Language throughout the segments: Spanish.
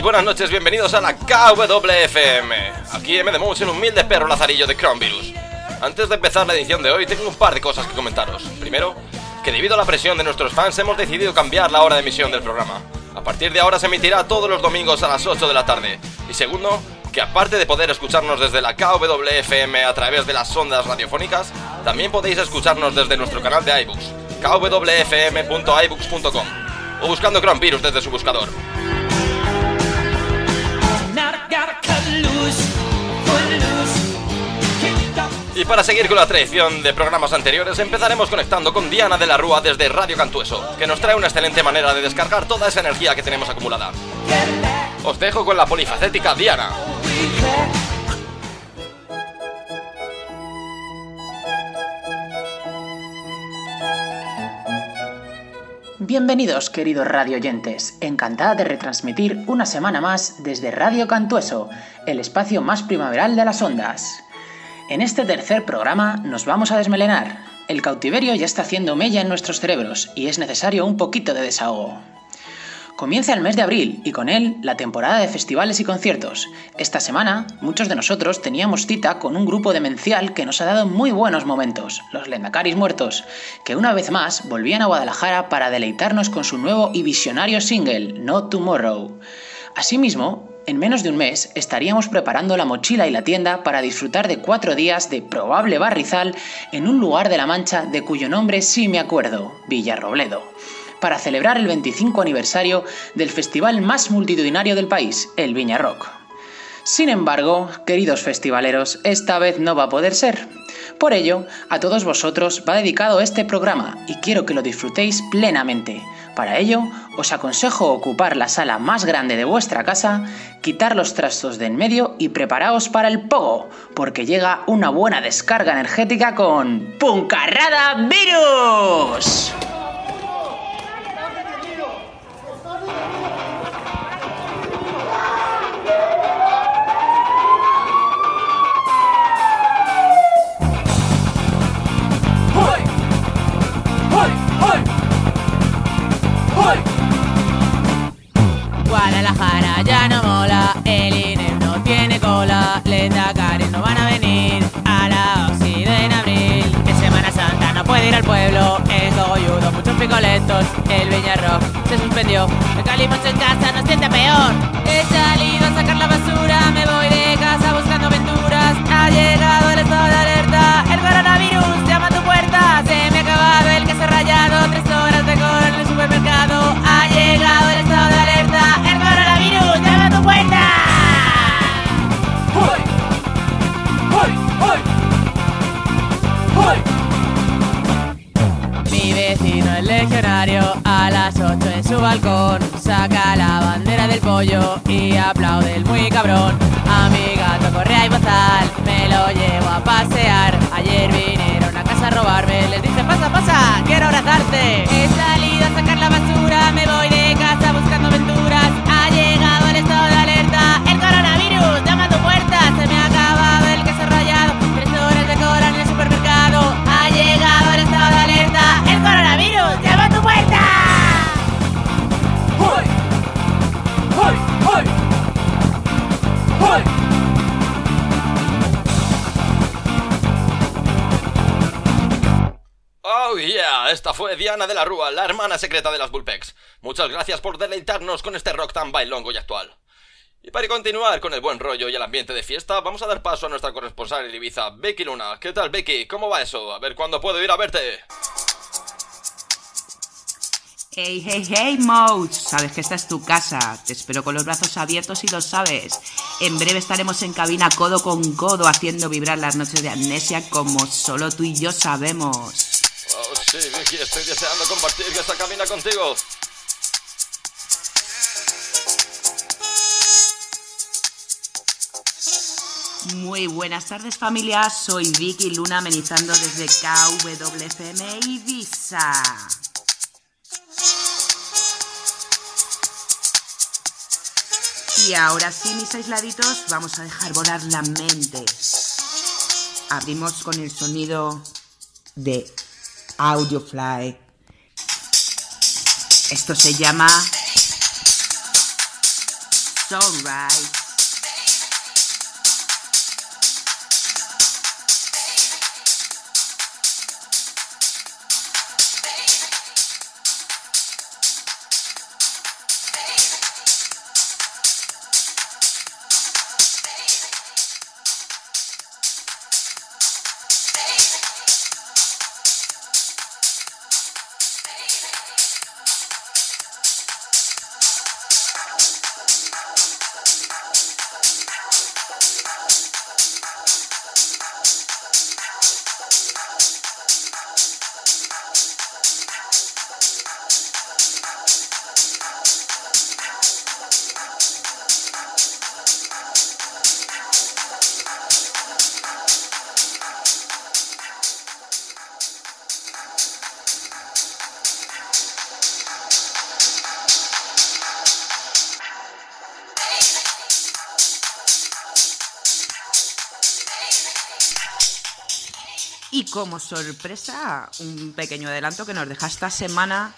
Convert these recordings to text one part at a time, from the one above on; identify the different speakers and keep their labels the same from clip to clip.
Speaker 1: Buenas noches, bienvenidos a la KWFM. Aquí M de el humilde perro lazarillo de Cronvirus. Antes de empezar la edición de hoy, tengo un par de cosas que comentaros. Primero, que debido a la presión de nuestros fans hemos decidido cambiar la hora de emisión del programa. A partir de ahora se emitirá todos los domingos a las 8 de la tarde. Y segundo, que aparte de poder escucharnos desde la KWFM a través de las ondas radiofónicas, también podéis escucharnos desde nuestro canal de iBooks, kwfm.ibooks.com o buscando Cronvirus desde su buscador. Y para seguir con la tradición de programas anteriores, empezaremos conectando con Diana de la Rúa desde Radio Cantueso, que nos trae una excelente manera de descargar toda esa energía que tenemos acumulada. Os dejo con la polifacética Diana.
Speaker 2: Bienvenidos, queridos radio oyentes. Encantada de retransmitir una semana más desde Radio Cantueso, el espacio más primaveral de las ondas. En este tercer programa nos vamos a desmelenar. El cautiverio ya está haciendo mella en nuestros cerebros y es necesario un poquito de desahogo. Comienza el mes de abril y con él la temporada de festivales y conciertos. Esta semana, muchos de nosotros teníamos cita con un grupo demencial que nos ha dado muy buenos momentos, los Lendacaris Muertos, que una vez más volvían a Guadalajara para deleitarnos con su nuevo y visionario single, No Tomorrow. Asimismo, en menos de un mes estaríamos preparando la mochila y la tienda para disfrutar de cuatro días de probable barrizal en un lugar de la Mancha de cuyo nombre sí me acuerdo, Villarrobledo, para celebrar el 25 aniversario del festival más multitudinario del país, el Viña Rock. Sin embargo, queridos festivaleros, esta vez no va a poder ser. Por ello, a todos vosotros va dedicado este programa y quiero que lo disfrutéis plenamente. Para ello, os aconsejo ocupar la sala más grande de vuestra casa, quitar los trastos de en medio y preparaos para el pogo, porque llega una buena descarga energética con Puncarrada Virus.
Speaker 3: No mola, el INE no tiene cola, Lendacaris no van a venir a la OSI en abril. En Semana Santa no puede ir al pueblo, en Cogolludo muchos picoletos, el Rock se suspendió, el Calimos en casa nos siente peor. He salido a sacar la basura, me voy de casa buscando aventuras, ha llegado saca la bandera del pollo y aplaude el muy cabrón. A mi gato correa y bozal me lo llevo a pasear. Ayer vinieron a casa a robarme, les dije pasa, pasa, quiero abrazarte.
Speaker 1: Esta fue Diana de la Rúa, la hermana secreta de las Bullpex. Muchas gracias por deleitarnos con este rock tan bailongo y actual. Y para continuar con el buen rollo y el ambiente de fiesta, vamos a dar paso a nuestra corresponsal en Ibiza, Becky Luna. ¿Qué tal, Becky? ¿Cómo va eso? A ver cuándo puedo ir a verte.
Speaker 4: Hey, hey, hey, Mouse. Sabes que esta es tu casa. Te espero con los brazos abiertos y lo sabes. En breve estaremos en cabina codo con codo haciendo vibrar las noches de amnesia como solo tú y yo sabemos.
Speaker 1: Oh, sí, Vicky, estoy deseando compartir esta cabina contigo.
Speaker 4: Muy buenas tardes familia, soy Vicky Luna amenizando desde KWFM Ibiza. Y ahora sí, mis aisladitos, vamos a dejar volar la mente. Abrimos con el sonido de Audiofly. Esto se llama Sunrise. Como sorpresa, un pequeño adelanto que nos deja esta semana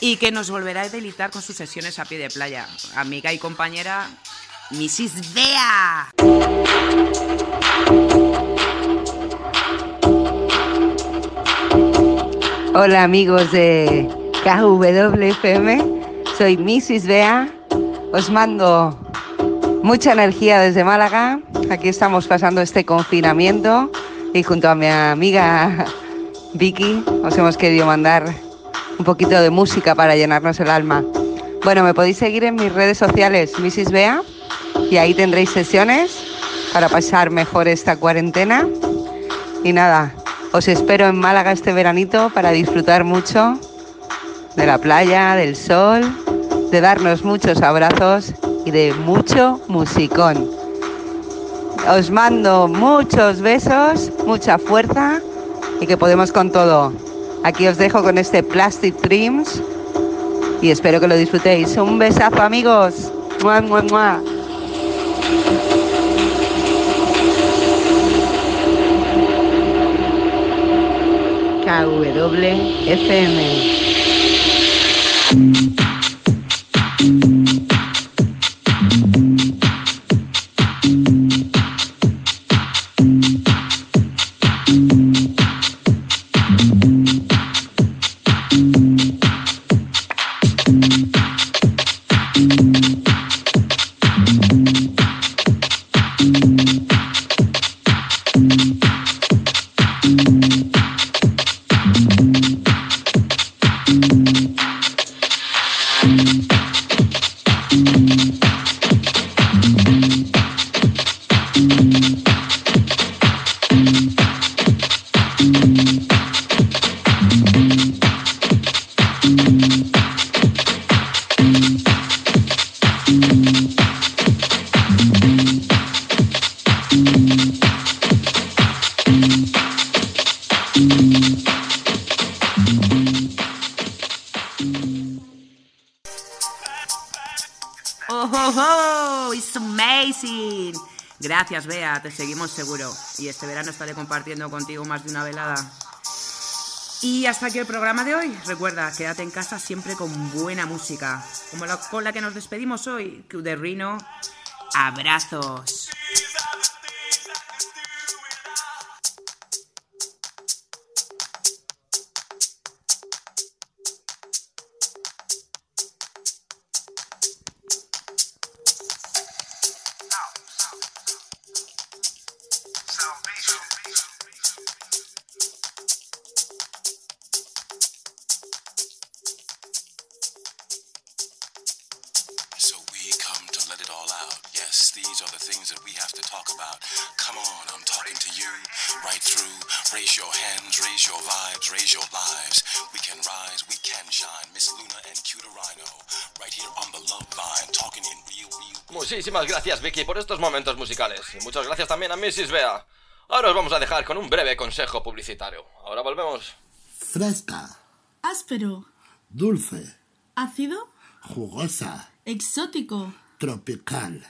Speaker 4: y que nos volverá a deleitar con sus sesiones a pie de playa. Amiga y compañera, Mrs. Bea.
Speaker 5: Hola amigos de KWFM, soy Mrs. Bea, os mando mucha energía desde Málaga, aquí estamos pasando este confinamiento y junto a mi amiga Vicky os hemos querido mandar un poquito de música para llenarnos el alma. Bueno, me podéis seguir en mis redes sociales, Mrs. Bea, y ahí tendréis sesiones para pasar mejor esta cuarentena. Y nada, os espero en Málaga este veranito para disfrutar mucho de la playa, del sol, de darnos muchos abrazos y de mucho musicón. Os mando muchos besos, mucha fuerza y que podemos con todo. Aquí os dejo con este Plastic Dreams y espero que lo disfrutéis. Un besazo amigos. ¡Mua, mua, mua! KWFM.
Speaker 4: Gracias, Bea, te seguimos seguro. Y este verano estaré compartiendo contigo más de una velada. Y hasta aquí el programa de hoy. Recuerda, quédate en casa siempre con buena música. Como la, con la que nos despedimos hoy, Q de Rino. Abrazos.
Speaker 1: Muchísimas gracias, Vicky, por estos momentos musicales. Y muchas gracias también a Mrs. Bea. Ahora os vamos a dejar con un breve consejo publicitario. Ahora volvemos.
Speaker 6: Fresca,
Speaker 7: Áspero,
Speaker 6: dulce,
Speaker 7: ácido,
Speaker 6: jugosa,
Speaker 7: exótico.
Speaker 6: tropical.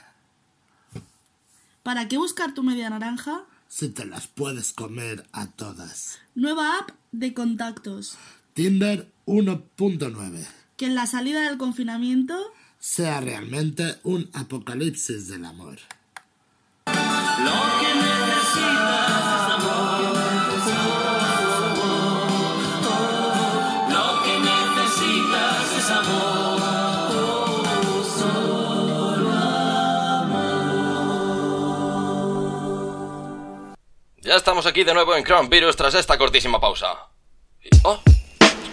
Speaker 7: ¿Para qué buscar tu media naranja?
Speaker 6: Si te las puedes comer a todas.
Speaker 7: Nueva app de contactos.
Speaker 6: Tinder 1.9.
Speaker 7: Que en la salida del confinamiento
Speaker 6: sea realmente un apocalipsis del amor.
Speaker 8: Lo que necesitas es amor.
Speaker 1: Ya estamos aquí de nuevo en Crown Virus tras esta cortísima pausa. Y- ¡Oh!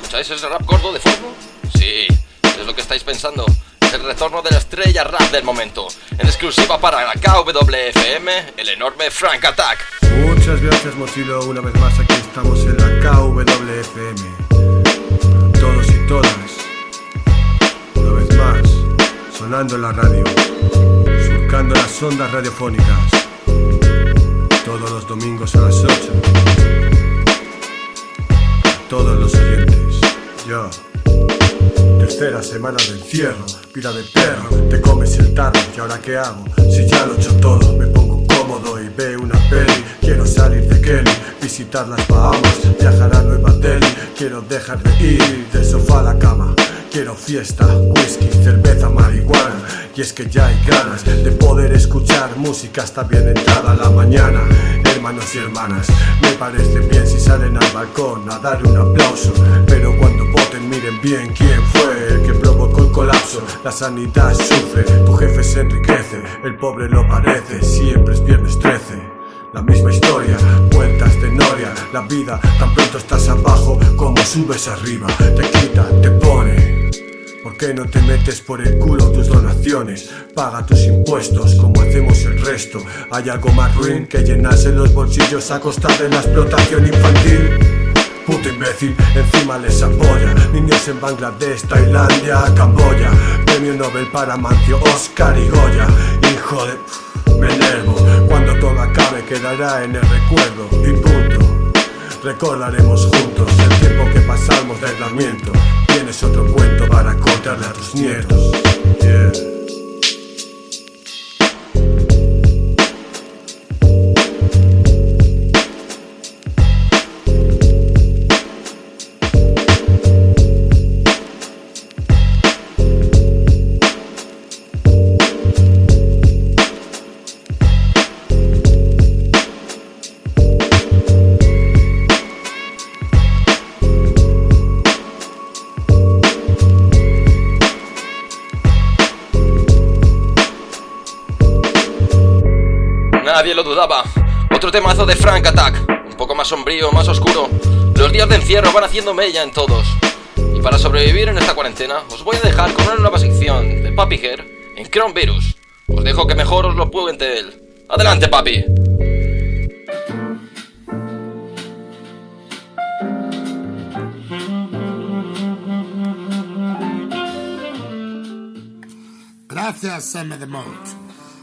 Speaker 1: ¿Escucháis ese rap gordo de fondo? Sí, es lo que estáis pensando. El retorno de la estrella rap del momento. En exclusiva para la KWFM, el enorme Frank Attack.
Speaker 9: Muchas gracias Mochilo, una vez más aquí estamos en la KWFM. Todos y todas, una vez más, sonando la radio, surcando las ondas radiofónicas, todos los domingos a las 8. A todos los oyentes, yo. Tercera semana de encierro, vida de perro, te comes el tarro y ahora qué hago, si ya lo he hecho todo, me pongo cómodo y veo una peli, quiero salir de Kelly, visitar las Bahamas, viajar a Nueva Delhi, quiero dejar de ir del sofá a la cama. Quiero fiesta, whisky, cerveza, marihuana Y es que ya hay ganas de poder escuchar música hasta bien entrada la mañana Hermanos y hermanas, me parece bien si salen al balcón a dar un aplauso Pero cuando voten miren bien quién fue colapso. La sanidad sufre, tu jefe se enriquece El pobre lo parece, siempre es viernes 13 la misma historia, vueltas de noria La vida, tan pronto estás abajo como subes arriba Te quita, te pone. ¿Por qué no te metes por el culo tus donaciones? Paga tus impuestos como hacemos el resto. Hay algo más ruin que llenarse los bolsillos a costa de la explotación infantil Puto imbécil, encima les apoya Niños en Bangladesh, Tailandia, Camboya Premio Nobel para Mancio, Oscar y Goya Hijo de... Me enervo, cuando todo acabe quedará en el recuerdo y punto. Recordaremos juntos el tiempo que pasamos de aislamiento. Tienes otro cuento para contarle a tus nietos. Yeah.
Speaker 1: Nadie lo dudaba. Otro temazo de Frank Attack. Un poco más sombrío, más oscuro. Los días de encierro van haciendo mella en todos. Y para sobrevivir en esta cuarentena, os voy a dejar con una nueva sección de Papi Hair en Chrome Virus. Os dejo que mejor os lo cuente él. Adelante, papi.
Speaker 6: Gracias, M. de.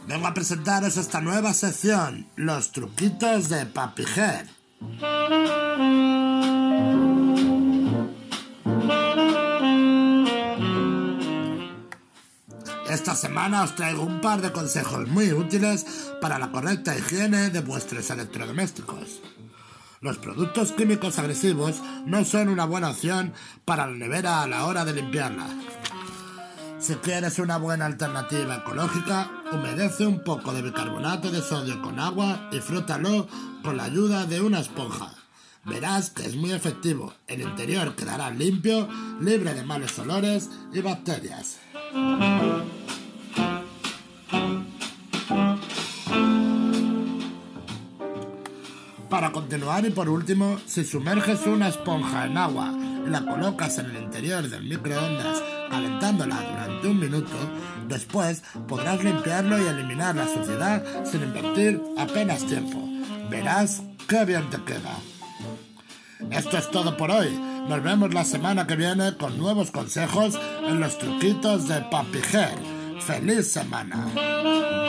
Speaker 6: Vengo a presentaros esta nueva sección, los truquitos de Papi. Esta semana os traigo un par de consejos muy útiles para la correcta higiene de vuestros electrodomésticos. Los productos químicos agresivos no son una buena opción para la nevera a la hora de limpiarla. Si quieres una buena alternativa ecológica, humedece un poco de bicarbonato de sodio con agua y frótalo con la ayuda de una esponja. Verás que es muy efectivo. El interior quedará limpio, libre de malos olores y bacterias. Para continuar y por último, si sumerges una esponja en agua y la colocas en el interior del microondas calentándola durante un minuto, después podrás limpiarlo y eliminar la suciedad sin invertir apenas tiempo. Verás qué bien te queda. Esto es todo por hoy. Nos vemos la semana que viene con nuevos consejos en los truquitos de Papi Ger. ¡Feliz semana!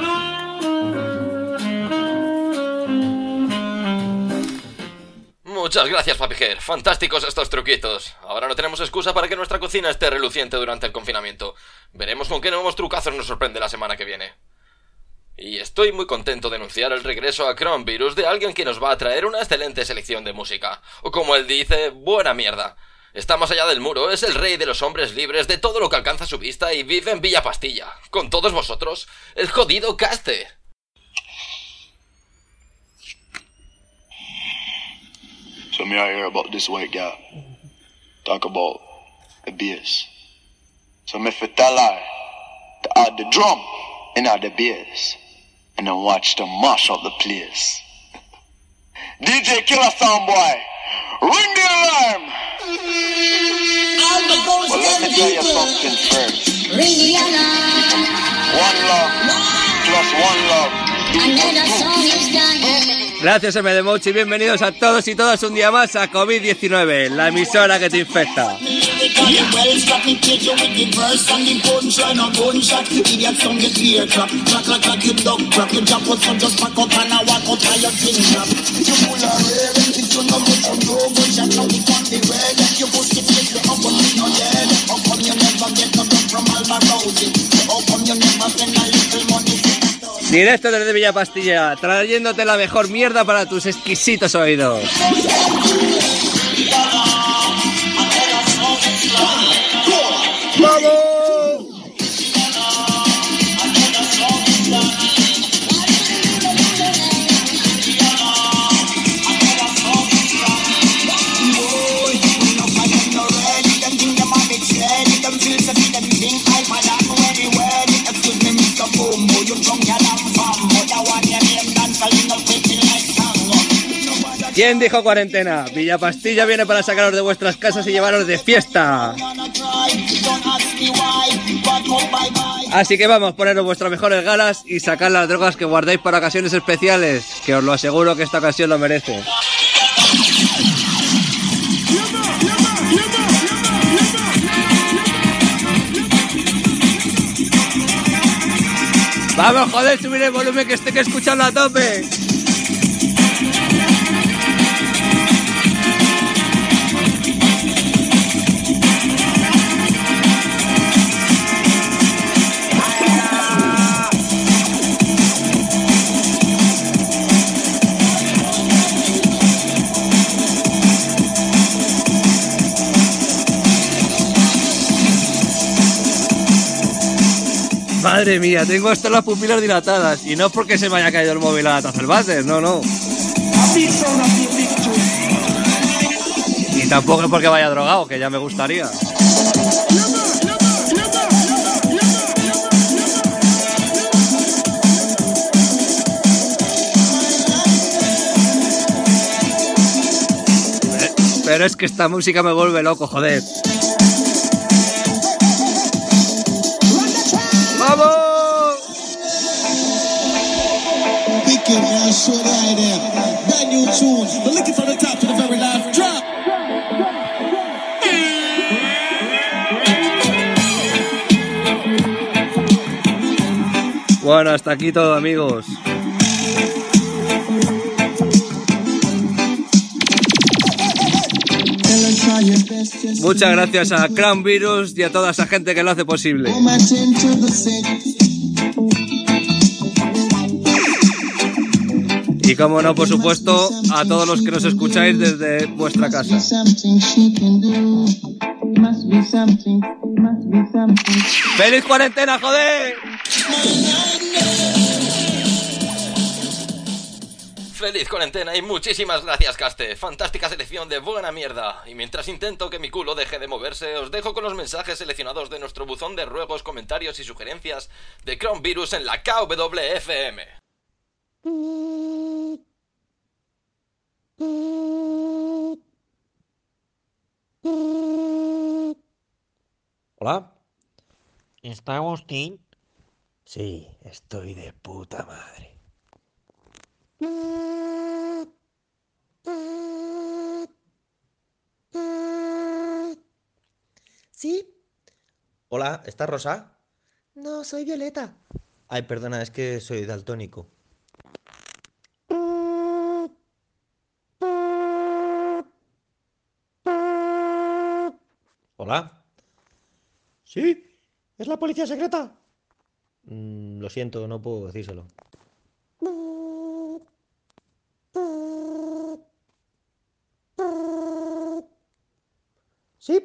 Speaker 1: Muchas gracias, Papi Hair. Fantásticos estos truquitos. Ahora no tenemos excusa para que nuestra cocina esté reluciente durante el confinamiento. Veremos con qué nuevos trucazos nos sorprende la semana que viene. Y estoy muy contento de anunciar el regreso a Chrome Virus de alguien que nos va a traer una excelente selección de música. O como él dice, buena mierda. Está más allá del muro, es el rey de los hombres libres, de todo lo que alcanza su vista y vive en Villa Pastilla. Con todos vosotros, el jodido Caste.
Speaker 10: Me I hear about this white guy. Talk about the bass. So me fi tell her to add the drum in the bass. And then watch them mash up the place. DJ Killer Sound Boy, ring the alarm! Well, let me tell you something first.
Speaker 11: Ring the alarm.
Speaker 10: One love, plus one love.
Speaker 11: Another song is done.
Speaker 12: Gracias MD Mochi, bienvenidos a todos y todas un día más a COVID-19, la emisora que te infecta. Directo desde Villa Pastilla, trayéndote la mejor mierda para tus exquisitos oídos. ¿Quién dijo cuarentena? Villa Pastilla viene para sacaros de vuestras casas y llevaros de fiesta. Así que vamos, poneros vuestras mejores galas y sacar las drogas que guardáis para ocasiones especiales, que os lo aseguro que esta ocasión lo merece. Vamos, joder, subir el volumen que esté que escucharlo a tope. Madre mía, tengo hasta las pupilas dilatadas. Y no es porque se me haya caído el móvil a la taza del váter, no, no. Y tampoco es porque vaya drogado, que ya me gustaría. Pero es que esta música me vuelve loco, joder.
Speaker 13: Wicked, man, sure I them. Brand new tune. But looking from the top to the very last drop.
Speaker 12: Bueno, hasta aquí todo, amigos. Muchas gracias a Crown Virus y a toda esa gente que lo hace posible. Como no, por supuesto, a todos los que nos escucháis desde vuestra casa. ¡Feliz cuarentena, joder!
Speaker 1: Feliz cuarentena y muchísimas gracias, Caste. Fantástica selección de buena mierda. Y mientras intento que mi culo deje de moverse, os dejo con los mensajes seleccionados de nuestro buzón de ruegos, comentarios y sugerencias de Crown Virus en la KWFM.
Speaker 14: Hola. ¿Está Agustín? Sí, estoy de puta madre.
Speaker 15: ¿Sí?
Speaker 14: Hola, ¿está Rosa?
Speaker 15: No, soy Violeta.
Speaker 14: Ay, perdona, es que soy daltónico. Hola.
Speaker 15: ¿Sí? ¿Es la policía secreta?
Speaker 14: Mm, lo siento, no puedo decírselo. ¿Sí?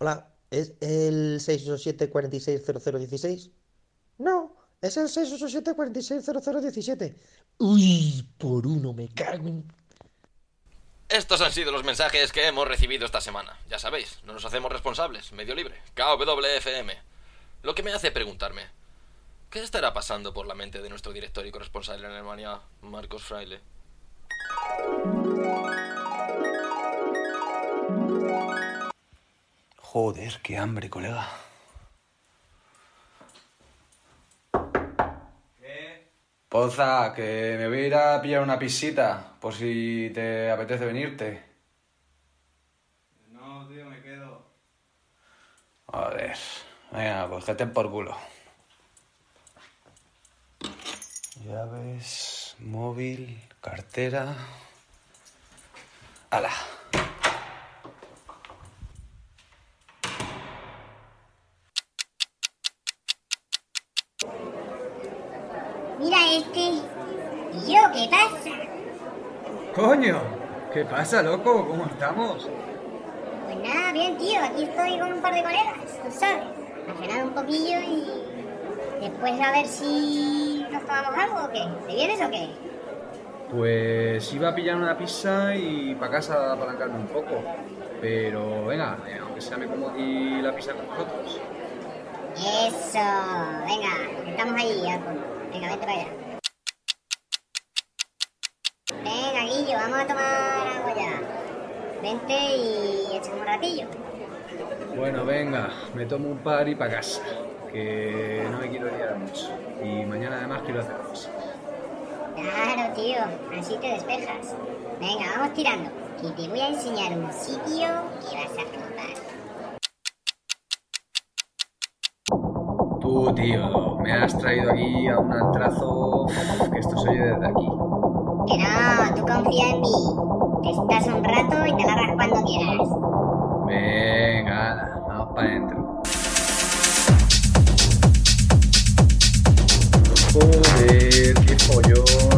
Speaker 14: Hola, ¿es el 687-460016? No, es el 687-460017. Uy, por uno me cago en...
Speaker 1: Estos han sido los mensajes que hemos recibido esta semana. Ya sabéis, no nos hacemos responsables. Medio libre. KWFM. Lo que me hace preguntarme, ¿qué estará pasando por la mente de nuestro director y corresponsal en Alemania, Marcos Fraile?
Speaker 16: Joder, qué hambre, colega. Poza, que me voy a ir a pillar una pisita, por si te apetece venirte.
Speaker 17: No, tío, me quedo.
Speaker 16: Joder, venga, pues que te por culo. Llaves, móvil, cartera. ¡Hala!
Speaker 11: Mira este. ¿Y yo qué pasa?
Speaker 17: Coño, ¿qué pasa, loco? ¿Cómo estamos?
Speaker 11: Pues nada, bien, tío. Aquí estoy con un par de colegas, tú sabes. A cenar un poquillo y. Después a ver si nos tomamos algo o qué. ¿Te vienes o qué?
Speaker 17: Pues iba a pillar una pizza y para casa a apalancarme un poco. Pero venga, eh, aunque sea me como aquí la pizza con vosotros.
Speaker 11: Eso. Venga, estamos ahí al fondo. Venga, vente para allá. Vamos a tomar agua ya. Vente y echamos un ratillo.
Speaker 17: Bueno, venga, me tomo un par y para casa. Que no me quiero liar mucho. Y mañana además quiero hacer cosas.
Speaker 11: Claro, tío, así te despejas. Venga, vamos tirando. Y te voy a enseñar un sitio que vas a flipar.
Speaker 17: Tú, tío, me has traído aquí a un antrazo que esto se oye desde aquí.
Speaker 11: Que no, tú confía en mí. Te estás un rato y te largas cuando quieras.
Speaker 17: Venga, vamos para adentro. Joder, qué follón.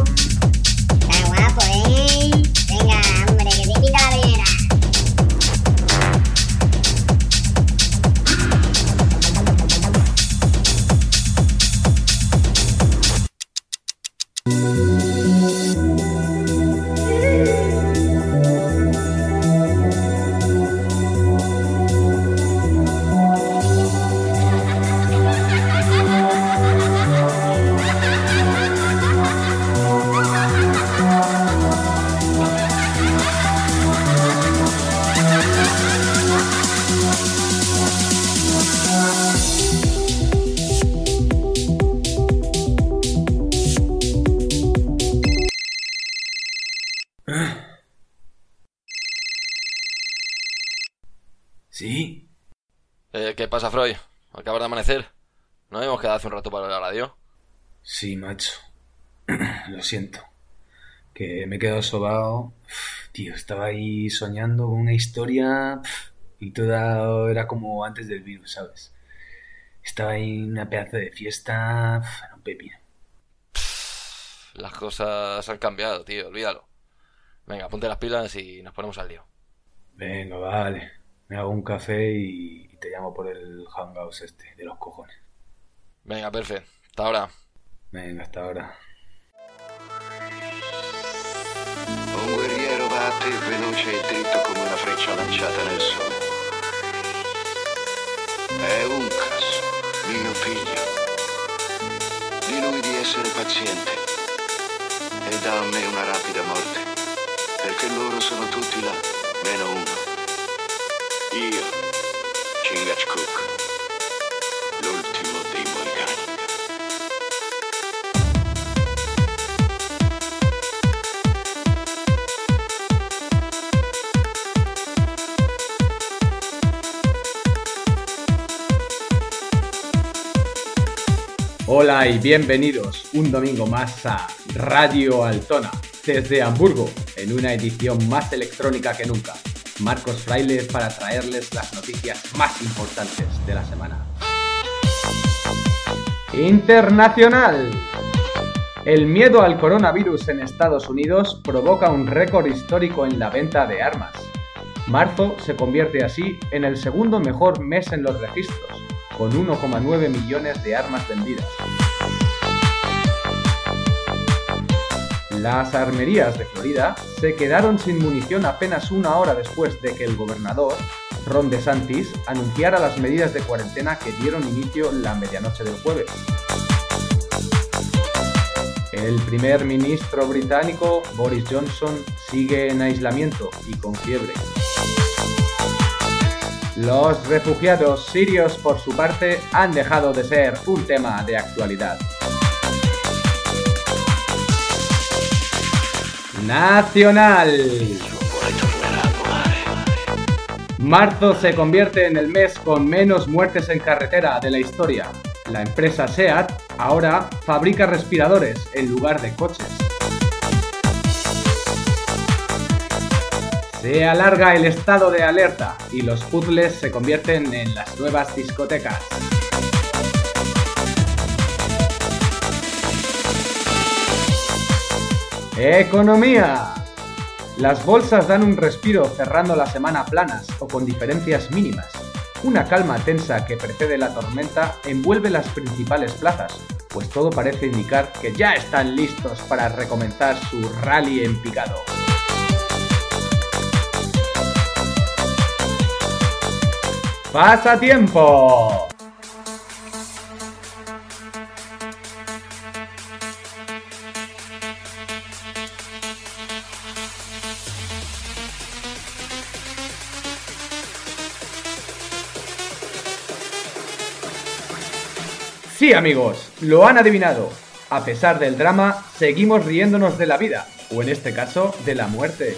Speaker 17: ¿Sí?
Speaker 1: Eh, ¿Qué pasa, Freud? Acabas de amanecer. ¿No hemos quedado hace un rato para la radio?
Speaker 17: Sí, macho. Lo siento. Que me he quedado sobado. Tío, estaba ahí soñando con una historia y toda era como antes del virus, ¿sabes? Estaba ahí en una pedazo de fiesta. Un pepino.
Speaker 1: Las cosas han cambiado, tío, olvídalo. Venga, ponte las pilas y nos ponemos al lío.
Speaker 17: Venga, vale. Me hago un café y, y te llamo por el hangouts este, de los cojones.
Speaker 1: Venga, perfecto. Hasta ahora.
Speaker 17: Venga, hasta ahora.
Speaker 18: Un guerriero batte veloce e dritto come una freccia lanciata nel sole. È un caso, mio figlio. Di lui di essere paziente e dà a me una rapida morte, perché loro sono tutti là, meno uno.
Speaker 19: Hola y bienvenidos un domingo más a Radio Altona, desde Hamburgo, en una edición más electrónica que nunca. Marcos Fraile para traerles las noticias más importantes de la semana. Internacional. El miedo al coronavirus en Estados Unidos provoca un récord histórico en la venta de armas.
Speaker 17: Marzo se convierte así en el segundo mejor mes en los registros, con 1,9 millones de armas vendidas. Las armerías de Florida se quedaron sin munición apenas una hora después de que el gobernador, Ron DeSantis, anunciara las medidas de cuarentena que dieron inicio la medianoche del jueves. El primer ministro británico, Boris Johnson, sigue en aislamiento y con fiebre. Los refugiados sirios, por su parte, han dejado de ser un tema de actualidad. Nacional. Marzo se convierte en el mes con menos muertes en carretera de la historia. La empresa SEAT ahora fabrica respiradores en lugar de coches. Se alarga el estado de alerta y los puzzles se convierten en las nuevas discotecas. Economía. Las bolsas dan un respiro cerrando la semana planas o con diferencias mínimas. Una calma tensa que precede la tormenta envuelve las principales plazas, pues todo parece indicar que ya están listos para recomenzar su rally en picado. ¡Pasatiempo! Sí, amigos, lo han adivinado. A pesar del drama, seguimos riéndonos de la vida, o en este caso, de la muerte.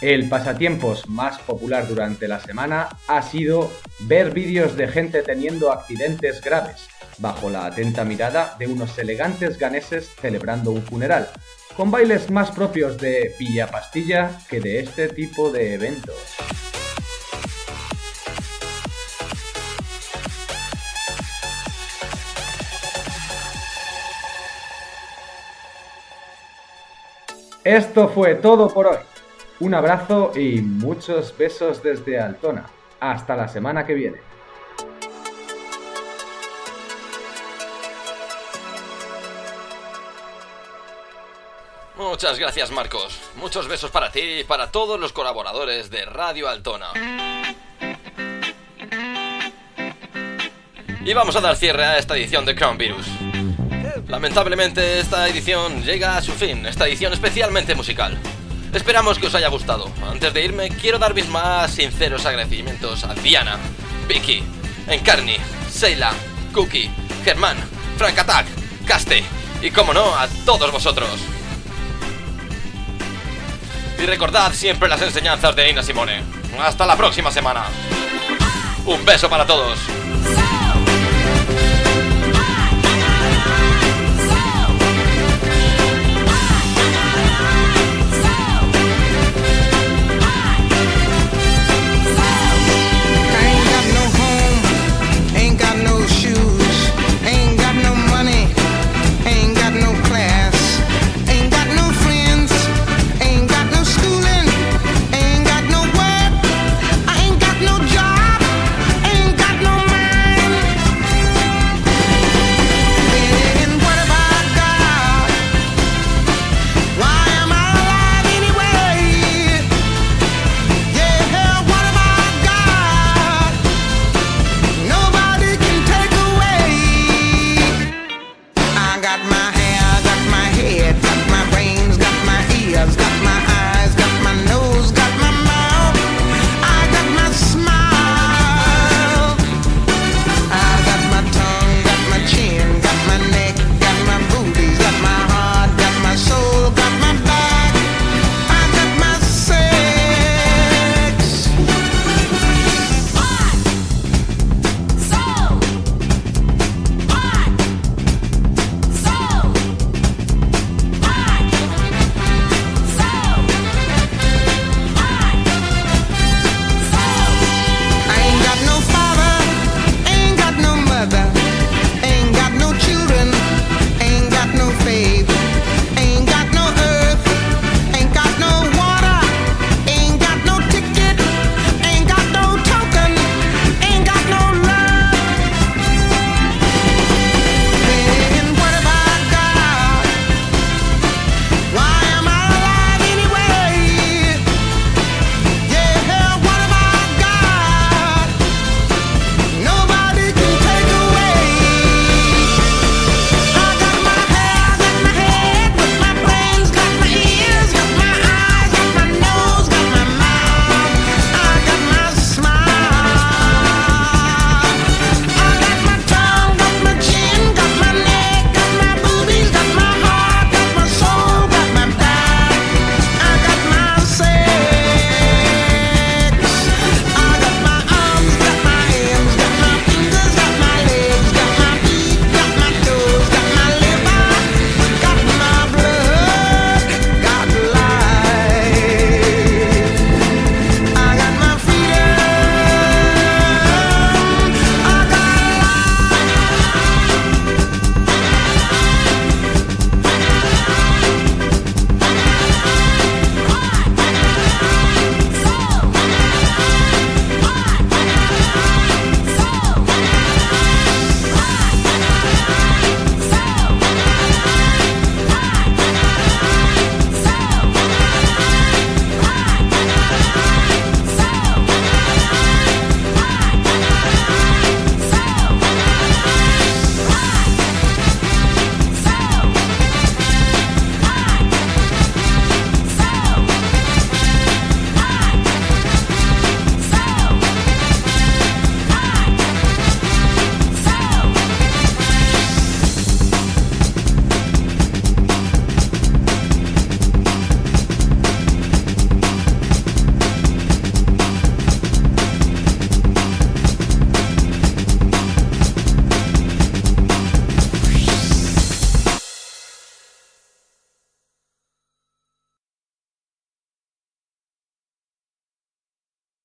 Speaker 17: El pasatiempos más popular durante la semana ha sido ver vídeos de gente teniendo accidentes graves, bajo la atenta mirada de unos elegantes ganeses celebrando un funeral, con bailes más propios de Villa Pastilla que de este tipo de eventos. Esto fue todo por hoy. Un abrazo y muchos besos desde Altona. Hasta la semana que viene.
Speaker 1: Muchas gracias Marcos. Muchos besos para ti y para todos los colaboradores de Radio Altona. Y vamos a dar cierre a esta edición de Crown Virus. Lamentablemente esta edición llega a su fin, esta edición especialmente musical. Esperamos que os haya gustado. Antes de irme, quiero dar mis más sinceros agradecimientos a Diana, Vicky, Encarni, Seila, Cookie, Germán, Frank Attack, Caste y, como no, a todos vosotros. Y recordad siempre las enseñanzas de Ina Simone. Hasta la próxima semana. Un beso para todos.